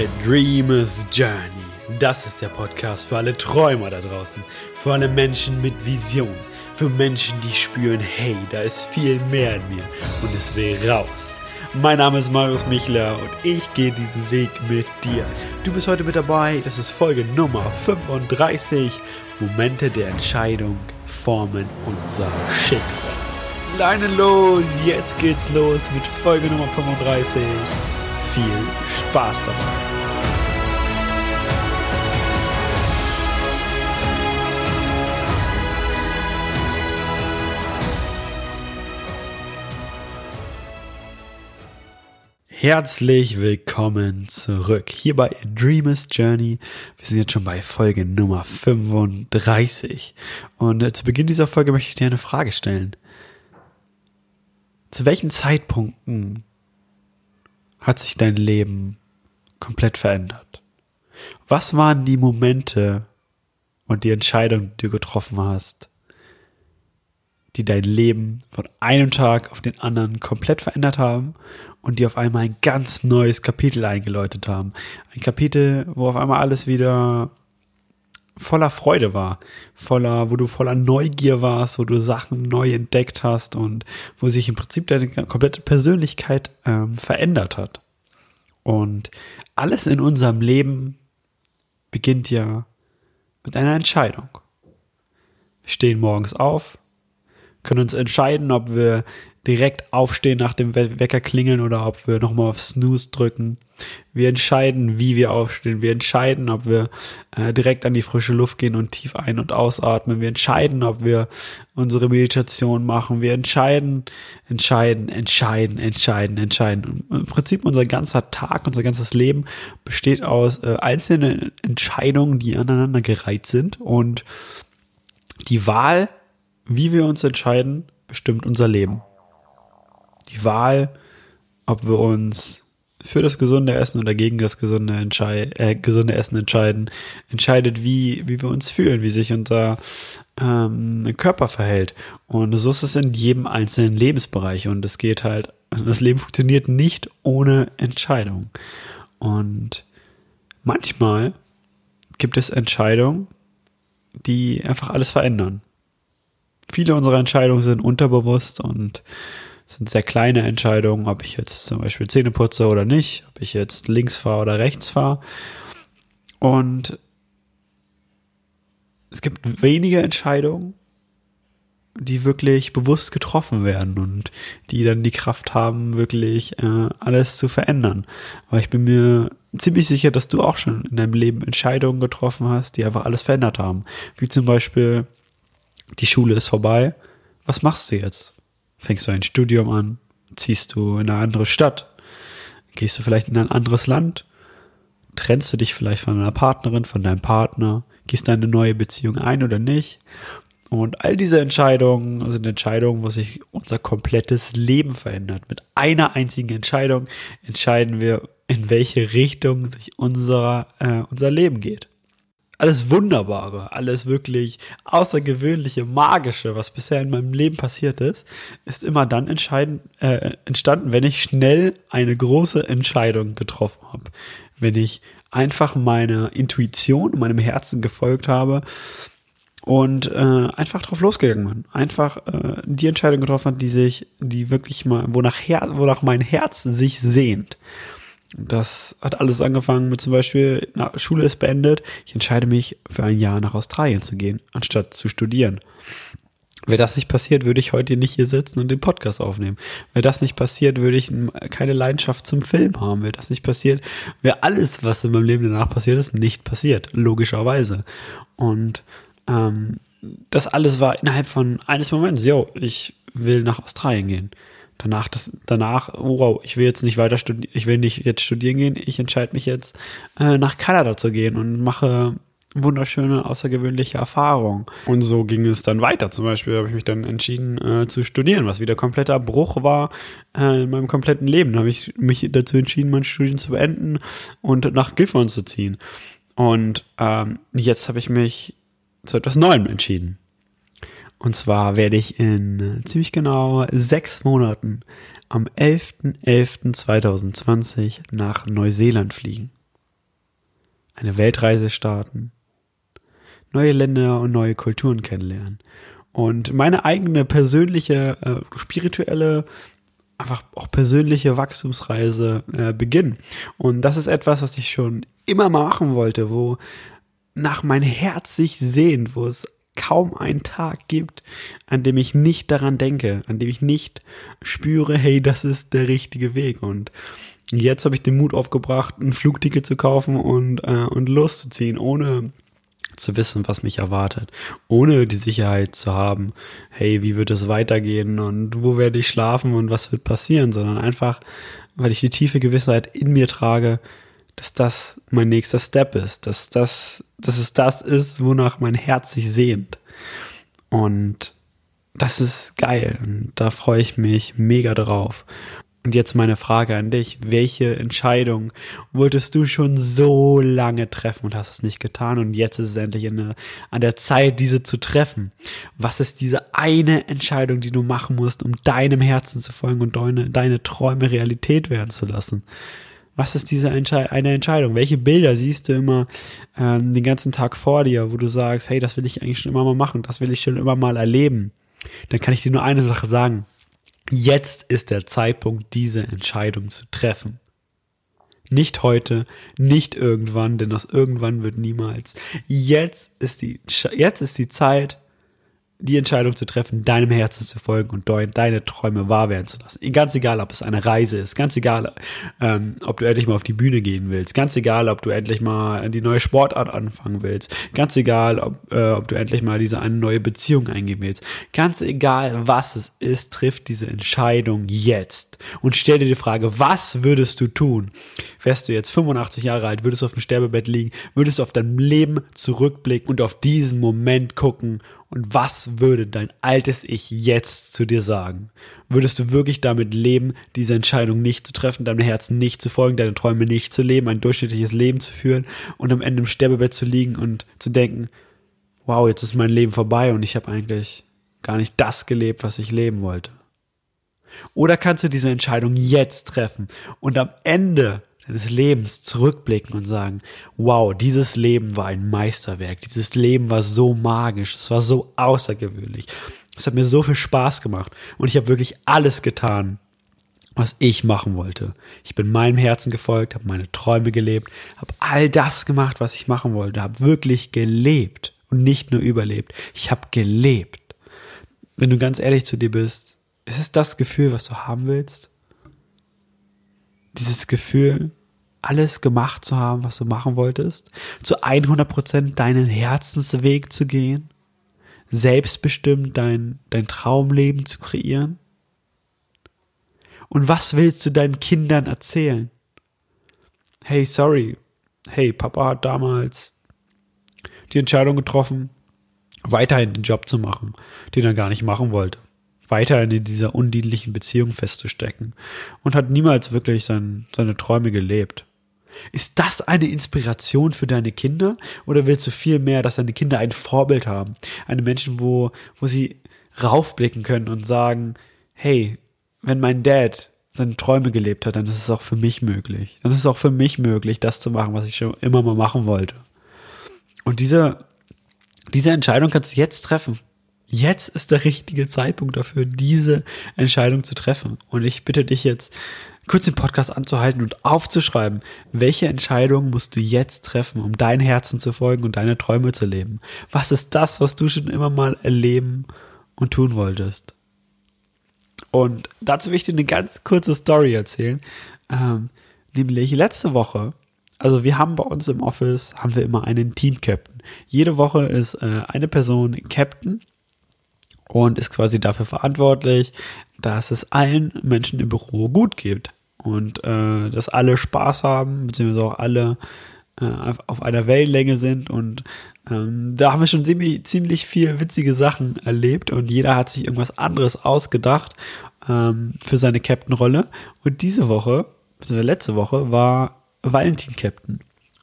A Dreamer's Journey. Das ist der Podcast für alle Träumer da draußen, für alle Menschen mit Vision, für Menschen, die spüren, hey, da ist viel mehr in mir und es will raus. Mein Name ist Marius Michler und ich gehe diesen Weg mit dir. Du bist heute mit dabei, das ist Folge Nummer 35. Momente der Entscheidung formen unser Schicksal. Leinen los, jetzt geht's los mit Folge Nummer 35. Viel Spaß dabei. Herzlich willkommen zurück hier bei A Dreamer's Journey. Wir sind jetzt schon bei Folge Nummer 35. Und äh, zu Beginn dieser Folge möchte ich dir eine Frage stellen. Zu welchen Zeitpunkten hat sich dein Leben komplett verändert? Was waren die Momente und die Entscheidungen, die du getroffen hast, die dein Leben von einem Tag auf den anderen komplett verändert haben und die auf einmal ein ganz neues Kapitel eingeläutet haben. Ein Kapitel, wo auf einmal alles wieder voller Freude war, voller, wo du voller Neugier warst, wo du Sachen neu entdeckt hast und wo sich im Prinzip deine komplette Persönlichkeit ähm, verändert hat. Und alles in unserem Leben beginnt ja mit einer Entscheidung. Wir stehen morgens auf, können uns entscheiden, ob wir direkt aufstehen nach dem Wecker klingeln oder ob wir nochmal auf Snooze drücken. Wir entscheiden, wie wir aufstehen. Wir entscheiden, ob wir äh, direkt an die frische Luft gehen und tief ein- und ausatmen. Wir entscheiden, ob wir unsere Meditation machen. Wir entscheiden, entscheiden, entscheiden, entscheiden, entscheiden. Und Im Prinzip unser ganzer Tag, unser ganzes Leben besteht aus äh, einzelnen Entscheidungen, die aneinander gereiht sind und die Wahl, wie wir uns entscheiden, bestimmt unser Leben die Wahl, ob wir uns für das gesunde Essen oder gegen das gesunde, Entschei äh, gesunde Essen entscheiden, entscheidet, wie, wie wir uns fühlen, wie sich unser ähm, Körper verhält. Und so ist es in jedem einzelnen Lebensbereich. Und es geht halt, das Leben funktioniert nicht ohne Entscheidung. Und manchmal gibt es Entscheidungen, die einfach alles verändern. Viele unserer Entscheidungen sind unterbewusst und sind sehr kleine Entscheidungen, ob ich jetzt zum Beispiel Zähne putze oder nicht, ob ich jetzt links fahre oder rechts fahre. Und es gibt wenige Entscheidungen, die wirklich bewusst getroffen werden und die dann die Kraft haben, wirklich äh, alles zu verändern. Aber ich bin mir ziemlich sicher, dass du auch schon in deinem Leben Entscheidungen getroffen hast, die einfach alles verändert haben. Wie zum Beispiel, die Schule ist vorbei. Was machst du jetzt? Fängst du ein Studium an? Ziehst du in eine andere Stadt? Gehst du vielleicht in ein anderes Land? Trennst du dich vielleicht von deiner Partnerin, von deinem Partner? Gehst du eine neue Beziehung ein oder nicht? Und all diese Entscheidungen sind Entscheidungen, wo sich unser komplettes Leben verändert. Mit einer einzigen Entscheidung entscheiden wir, in welche Richtung sich unser, äh, unser Leben geht alles Wunderbare, alles wirklich Außergewöhnliche, Magische, was bisher in meinem Leben passiert ist, ist immer dann entscheidend, äh, entstanden, wenn ich schnell eine große Entscheidung getroffen habe. Wenn ich einfach meiner Intuition, meinem Herzen gefolgt habe und äh, einfach drauf losgegangen bin. Einfach äh, die Entscheidung getroffen hat, die sich, die wirklich mal, wonach, Her wonach mein Herz sich sehnt. Das hat alles angefangen mit zum Beispiel, na, Schule ist beendet, ich entscheide mich für ein Jahr nach Australien zu gehen, anstatt zu studieren. Wäre das nicht passiert, würde ich heute nicht hier sitzen und den Podcast aufnehmen. Wäre das nicht passiert, würde ich keine Leidenschaft zum Film haben. Wäre das nicht passiert, wäre alles, was in meinem Leben danach passiert ist, nicht passiert. Logischerweise. Und ähm, das alles war innerhalb von eines Moments. Jo, ich will nach Australien gehen danach, das, danach, wow, ich will jetzt nicht weiter studieren, ich will nicht jetzt studieren gehen, ich entscheide mich jetzt äh, nach Kanada zu gehen und mache wunderschöne, außergewöhnliche Erfahrungen. Und so ging es dann weiter. Zum Beispiel habe ich mich dann entschieden äh, zu studieren, was wieder kompletter Bruch war äh, in meinem kompletten Leben. Da habe ich mich dazu entschieden, mein Studium zu beenden und nach Gifhorn zu ziehen. Und ähm, jetzt habe ich mich zu etwas Neuem entschieden. Und zwar werde ich in ziemlich genau sechs Monaten am 11.11.2020 nach Neuseeland fliegen. eine Weltreise starten, neue Länder und neue Kulturen kennenlernen und meine eigene persönliche, äh, spirituelle, einfach auch persönliche Wachstumsreise äh, beginnen. Und das ist etwas, was ich schon immer machen wollte, wo nach mein Herz sich sehnt, wo es kaum einen Tag gibt, an dem ich nicht daran denke, an dem ich nicht spüre, hey, das ist der richtige Weg. Und jetzt habe ich den Mut aufgebracht, ein Flugticket zu kaufen und, äh, und loszuziehen, ohne zu wissen, was mich erwartet, ohne die Sicherheit zu haben, hey, wie wird es weitergehen und wo werde ich schlafen und was wird passieren, sondern einfach, weil ich die tiefe Gewissheit in mir trage, dass das mein nächster Step ist, dass das, dass es das ist, wonach mein Herz sich sehnt. Und das ist geil und da freue ich mich mega drauf. Und jetzt meine Frage an dich. Welche Entscheidung wolltest du schon so lange treffen und hast es nicht getan und jetzt ist es endlich der, an der Zeit, diese zu treffen? Was ist diese eine Entscheidung, die du machen musst, um deinem Herzen zu folgen und deine, deine Träume Realität werden zu lassen? Was ist diese Entschei eine Entscheidung? Welche Bilder siehst du immer ähm, den ganzen Tag vor dir, wo du sagst, hey, das will ich eigentlich schon immer mal machen, das will ich schon immer mal erleben? Dann kann ich dir nur eine Sache sagen Jetzt ist der Zeitpunkt, diese Entscheidung zu treffen. Nicht heute, nicht irgendwann, denn das irgendwann wird niemals. Jetzt ist die, jetzt ist die Zeit, die Entscheidung zu treffen, deinem Herzen zu folgen und deine Träume wahr werden zu lassen. Ganz egal, ob es eine Reise ist, ganz egal, ähm, ob du endlich mal auf die Bühne gehen willst, ganz egal, ob du endlich mal die neue Sportart anfangen willst, ganz egal, ob, äh, ob du endlich mal diese eine neue Beziehung eingehen willst, ganz egal, was es ist, trifft diese Entscheidung jetzt und stell dir die Frage, was würdest du tun? Wärst du jetzt 85 Jahre alt, würdest du auf dem Sterbebett liegen, würdest du auf dein Leben zurückblicken und auf diesen Moment gucken und was würde dein altes Ich jetzt zu dir sagen? Würdest du wirklich damit leben, diese Entscheidung nicht zu treffen, deinem Herzen nicht zu folgen, deine Träume nicht zu leben, ein durchschnittliches Leben zu führen und am Ende im Sterbebett zu liegen und zu denken, wow, jetzt ist mein Leben vorbei und ich habe eigentlich gar nicht das gelebt, was ich leben wollte? Oder kannst du diese Entscheidung jetzt treffen und am Ende deines Lebens zurückblicken und sagen, wow, dieses Leben war ein Meisterwerk, dieses Leben war so magisch, es war so außergewöhnlich, es hat mir so viel Spaß gemacht und ich habe wirklich alles getan, was ich machen wollte. Ich bin meinem Herzen gefolgt, habe meine Träume gelebt, habe all das gemacht, was ich machen wollte, habe wirklich gelebt und nicht nur überlebt. Ich habe gelebt. Wenn du ganz ehrlich zu dir bist, ist es das Gefühl, was du haben willst? Dieses Gefühl, alles gemacht zu haben, was du machen wolltest, zu 100% deinen Herzensweg zu gehen, selbstbestimmt dein, dein Traumleben zu kreieren? Und was willst du deinen Kindern erzählen? Hey, sorry. Hey, Papa hat damals die Entscheidung getroffen, weiterhin den Job zu machen, den er gar nicht machen wollte. Weiterhin in dieser undienlichen Beziehung festzustecken und hat niemals wirklich sein, seine Träume gelebt. Ist das eine Inspiration für deine Kinder oder willst du viel mehr, dass deine Kinder ein Vorbild haben? Eine Menschen, wo, wo sie raufblicken können und sagen, hey, wenn mein Dad seine Träume gelebt hat, dann ist es auch für mich möglich. Dann ist es auch für mich möglich, das zu machen, was ich schon immer mal machen wollte. Und diese, diese Entscheidung kannst du jetzt treffen. Jetzt ist der richtige Zeitpunkt dafür, diese Entscheidung zu treffen. Und ich bitte dich jetzt, kurz den Podcast anzuhalten und aufzuschreiben, welche Entscheidung musst du jetzt treffen, um dein Herzen zu folgen und deine Träume zu leben? Was ist das, was du schon immer mal erleben und tun wolltest? Und dazu will ich dir eine ganz kurze Story erzählen. Ähm, nämlich letzte Woche, also wir haben bei uns im Office, haben wir immer einen Team-Captain. Jede Woche ist äh, eine Person Captain und ist quasi dafür verantwortlich, dass es allen Menschen im Büro gut geht und äh, dass alle Spaß haben, beziehungsweise auch alle äh, auf einer Wellenlänge sind. Und ähm, da haben wir schon ziemlich, ziemlich viel witzige Sachen erlebt. Und jeder hat sich irgendwas anderes ausgedacht ähm, für seine Captain-Rolle. Und diese Woche, beziehungsweise letzte Woche, war Valentin Captain.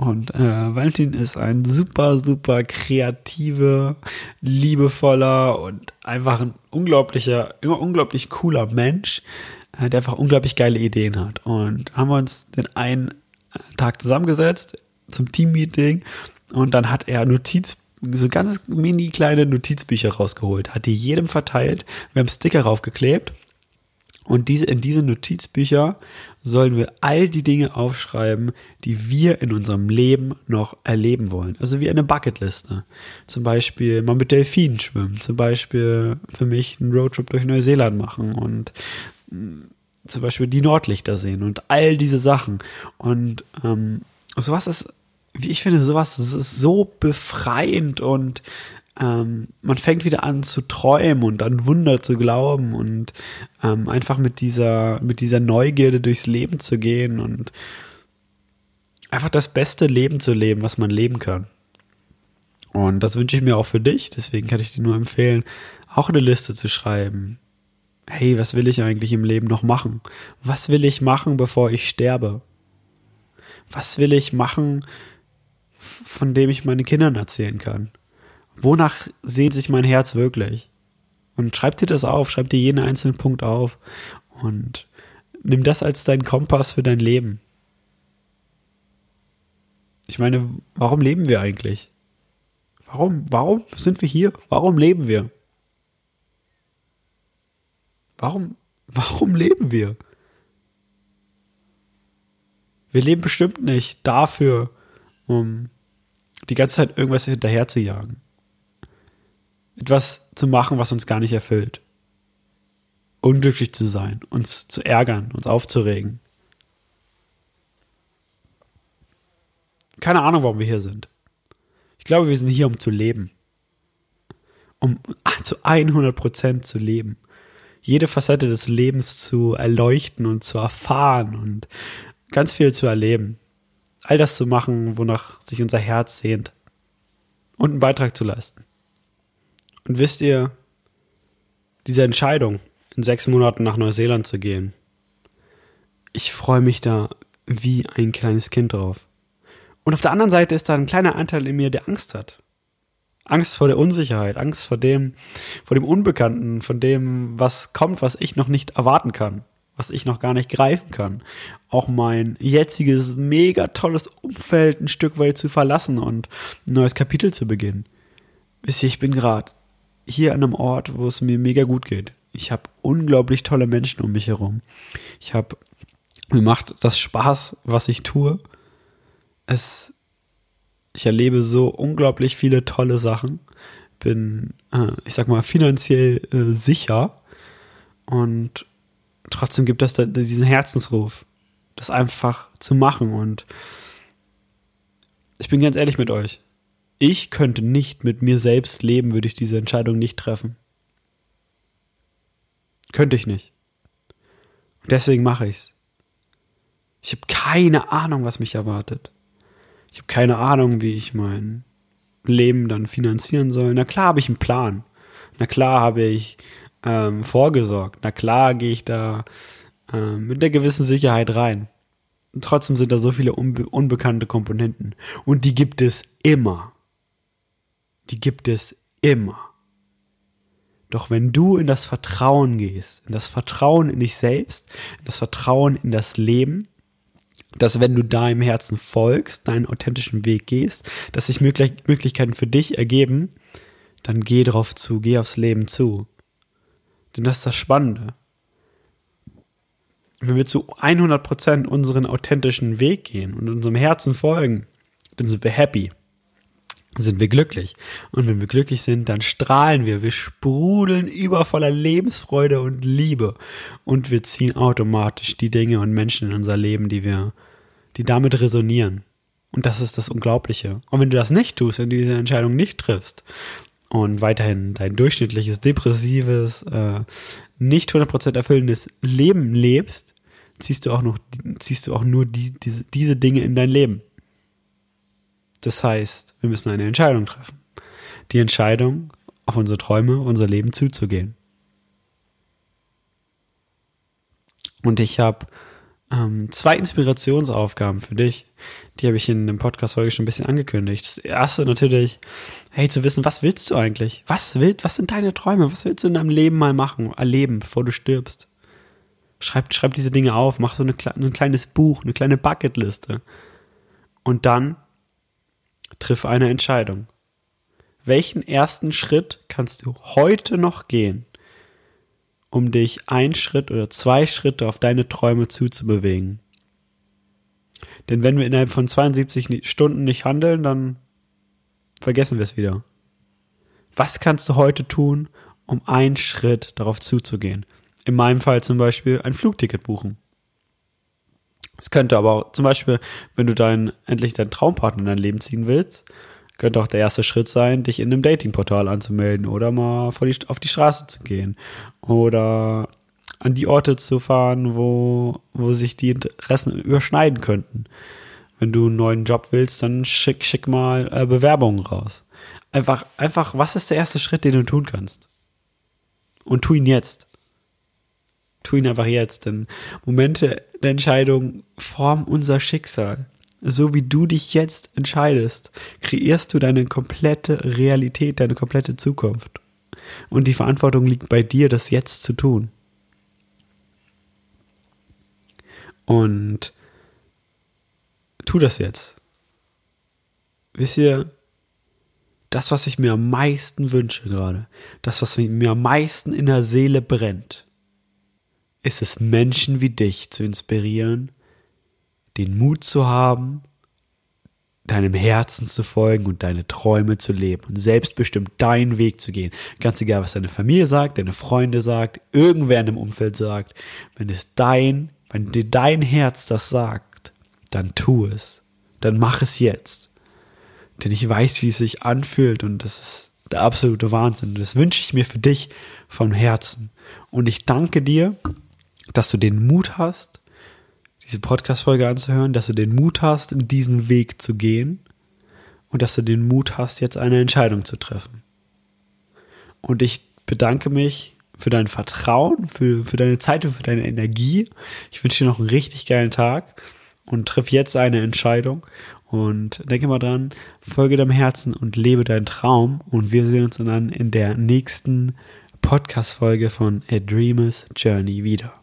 Und äh, Valentin ist ein super, super kreativer, liebevoller und einfach ein unglaublicher, immer unglaublich cooler Mench, äh, der einfach unglaublich geile Ideen hat. Und haben wir uns den einen Tag zusammengesetzt, zum Teammeeting und dann hat er Notiz, so ganz mini kleine Notizbücher rausgeholt, hat die jedem verteilt, wir haben Sticker raufgeklebt und diese, in diese Notizbücher sollen wir all die Dinge aufschreiben, die wir in unserem Leben noch erleben wollen. Also wie eine Bucketliste. Zum Beispiel mal mit Delfinen schwimmen. Zum Beispiel für mich einen Roadtrip durch Neuseeland machen und mm, zum Beispiel die Nordlichter sehen und all diese Sachen. Und ähm, sowas ist, wie ich finde, sowas ist so befreiend und ähm, man fängt wieder an zu träumen und an Wunder zu glauben und ähm, einfach mit dieser, mit dieser Neugierde durchs Leben zu gehen und einfach das beste Leben zu leben, was man leben kann. Und das wünsche ich mir auch für dich, deswegen kann ich dir nur empfehlen, auch eine Liste zu schreiben. Hey, was will ich eigentlich im Leben noch machen? Was will ich machen, bevor ich sterbe? Was will ich machen, von dem ich meinen Kindern erzählen kann? Wonach sehnt sich mein Herz wirklich? Und schreib dir das auf, schreib dir jeden einzelnen Punkt auf und nimm das als dein Kompass für dein Leben. Ich meine, warum leben wir eigentlich? Warum, warum sind wir hier? Warum leben wir? Warum, warum leben wir? Wir leben bestimmt nicht dafür, um die ganze Zeit irgendwas hinterher zu jagen etwas zu machen, was uns gar nicht erfüllt. Unglücklich zu sein, uns zu ärgern, uns aufzuregen. Keine Ahnung, warum wir hier sind. Ich glaube, wir sind hier, um zu leben. Um zu 100 Prozent zu leben. Jede Facette des Lebens zu erleuchten und zu erfahren und ganz viel zu erleben. All das zu machen, wonach sich unser Herz sehnt. Und einen Beitrag zu leisten. Und wisst ihr, diese Entscheidung, in sechs Monaten nach Neuseeland zu gehen, ich freue mich da wie ein kleines Kind drauf. Und auf der anderen Seite ist da ein kleiner Anteil in mir, der Angst hat. Angst vor der Unsicherheit, Angst vor dem, vor dem Unbekannten, von dem, was kommt, was ich noch nicht erwarten kann, was ich noch gar nicht greifen kann. Auch mein jetziges mega tolles Umfeld ein Stück weit zu verlassen und ein neues Kapitel zu beginnen. Wisst ihr, ich bin gerade hier an einem Ort, wo es mir mega gut geht. Ich habe unglaublich tolle Menschen um mich herum. Ich habe mir macht das Spaß, was ich tue. Es ich erlebe so unglaublich viele tolle Sachen. Bin, äh, ich sag mal, finanziell äh, sicher. Und trotzdem gibt es da diesen Herzensruf, das einfach zu machen. Und ich bin ganz ehrlich mit euch ich könnte nicht mit mir selbst leben, würde ich diese Entscheidung nicht treffen. Könnte ich nicht. Und deswegen mache ich's. Ich habe keine Ahnung, was mich erwartet. Ich habe keine Ahnung, wie ich mein Leben dann finanzieren soll. Na klar habe ich einen Plan. Na klar habe ich ähm, vorgesorgt. Na klar gehe ich da ähm, mit einer gewissen Sicherheit rein. Und trotzdem sind da so viele unbe unbekannte Komponenten. Und die gibt es immer die gibt es immer. Doch wenn du in das Vertrauen gehst, in das Vertrauen in dich selbst, in das Vertrauen in das Leben, dass wenn du da im Herzen folgst, deinen authentischen Weg gehst, dass sich Möglichkeiten für dich ergeben, dann geh drauf zu, geh aufs Leben zu. Denn das ist das Spannende. Wenn wir zu 100% unseren authentischen Weg gehen und unserem Herzen folgen, dann sind wir happy sind wir glücklich. Und wenn wir glücklich sind, dann strahlen wir. Wir sprudeln über voller Lebensfreude und Liebe. Und wir ziehen automatisch die Dinge und Menschen in unser Leben, die wir, die damit resonieren. Und das ist das Unglaubliche. Und wenn du das nicht tust, wenn du diese Entscheidung nicht triffst und weiterhin dein durchschnittliches, depressives, äh, nicht 100% erfüllendes Leben lebst, ziehst du auch noch, ziehst du auch nur die, diese, diese Dinge in dein Leben. Das heißt, wir müssen eine Entscheidung treffen. Die Entscheidung, auf unsere Träume, unser Leben zuzugehen. Und ich habe ähm, zwei Inspirationsaufgaben für dich. Die habe ich in dem Podcast heute schon ein bisschen angekündigt. Das erste natürlich, hey, zu wissen, was willst du eigentlich? Was willst, was sind deine Träume? Was willst du in deinem Leben mal machen, erleben, bevor du stirbst? Schreib, schreib diese Dinge auf, mach so eine, ein kleines Buch, eine kleine Bucketliste. Und dann Triff eine Entscheidung. Welchen ersten Schritt kannst du heute noch gehen, um dich ein Schritt oder zwei Schritte auf deine Träume zuzubewegen? Denn wenn wir innerhalb von 72 Stunden nicht handeln, dann vergessen wir es wieder. Was kannst du heute tun, um einen Schritt darauf zuzugehen? In meinem Fall zum Beispiel ein Flugticket buchen. Es könnte aber auch, zum Beispiel, wenn du dein, endlich deinen Traumpartner in dein Leben ziehen willst, könnte auch der erste Schritt sein, dich in einem Datingportal anzumelden oder mal die, auf die Straße zu gehen oder an die Orte zu fahren, wo, wo sich die Interessen überschneiden könnten. Wenn du einen neuen Job willst, dann schick, schick mal äh, Bewerbungen raus. Einfach, einfach, was ist der erste Schritt, den du tun kannst? Und tu ihn jetzt. Tu ihn einfach jetzt, denn Momente der Entscheidung formen unser Schicksal. So wie du dich jetzt entscheidest, kreierst du deine komplette Realität, deine komplette Zukunft. Und die Verantwortung liegt bei dir, das jetzt zu tun. Und tu das jetzt. Wisst ihr, das, was ich mir am meisten wünsche gerade, das, was mir am meisten in der Seele brennt, ist es, Menschen wie dich zu inspirieren, den Mut zu haben, deinem Herzen zu folgen und deine Träume zu leben und selbstbestimmt deinen Weg zu gehen. Ganz egal, was deine Familie sagt, deine Freunde sagt, irgendwer in dem Umfeld sagt. Wenn es dein, wenn dir dein Herz das sagt, dann tu es. Dann mach es jetzt. Denn ich weiß, wie es sich anfühlt und das ist der absolute Wahnsinn. Das wünsche ich mir für dich von Herzen. Und ich danke dir, dass du den Mut hast, diese Podcast-Folge anzuhören, dass du den Mut hast, in diesen Weg zu gehen und dass du den Mut hast, jetzt eine Entscheidung zu treffen. Und ich bedanke mich für dein Vertrauen, für, für deine Zeit und für deine Energie. Ich wünsche dir noch einen richtig geilen Tag und triff jetzt eine Entscheidung und denke mal dran, folge deinem Herzen und lebe deinen Traum und wir sehen uns dann in der nächsten Podcast-Folge von A Dreamer's Journey wieder.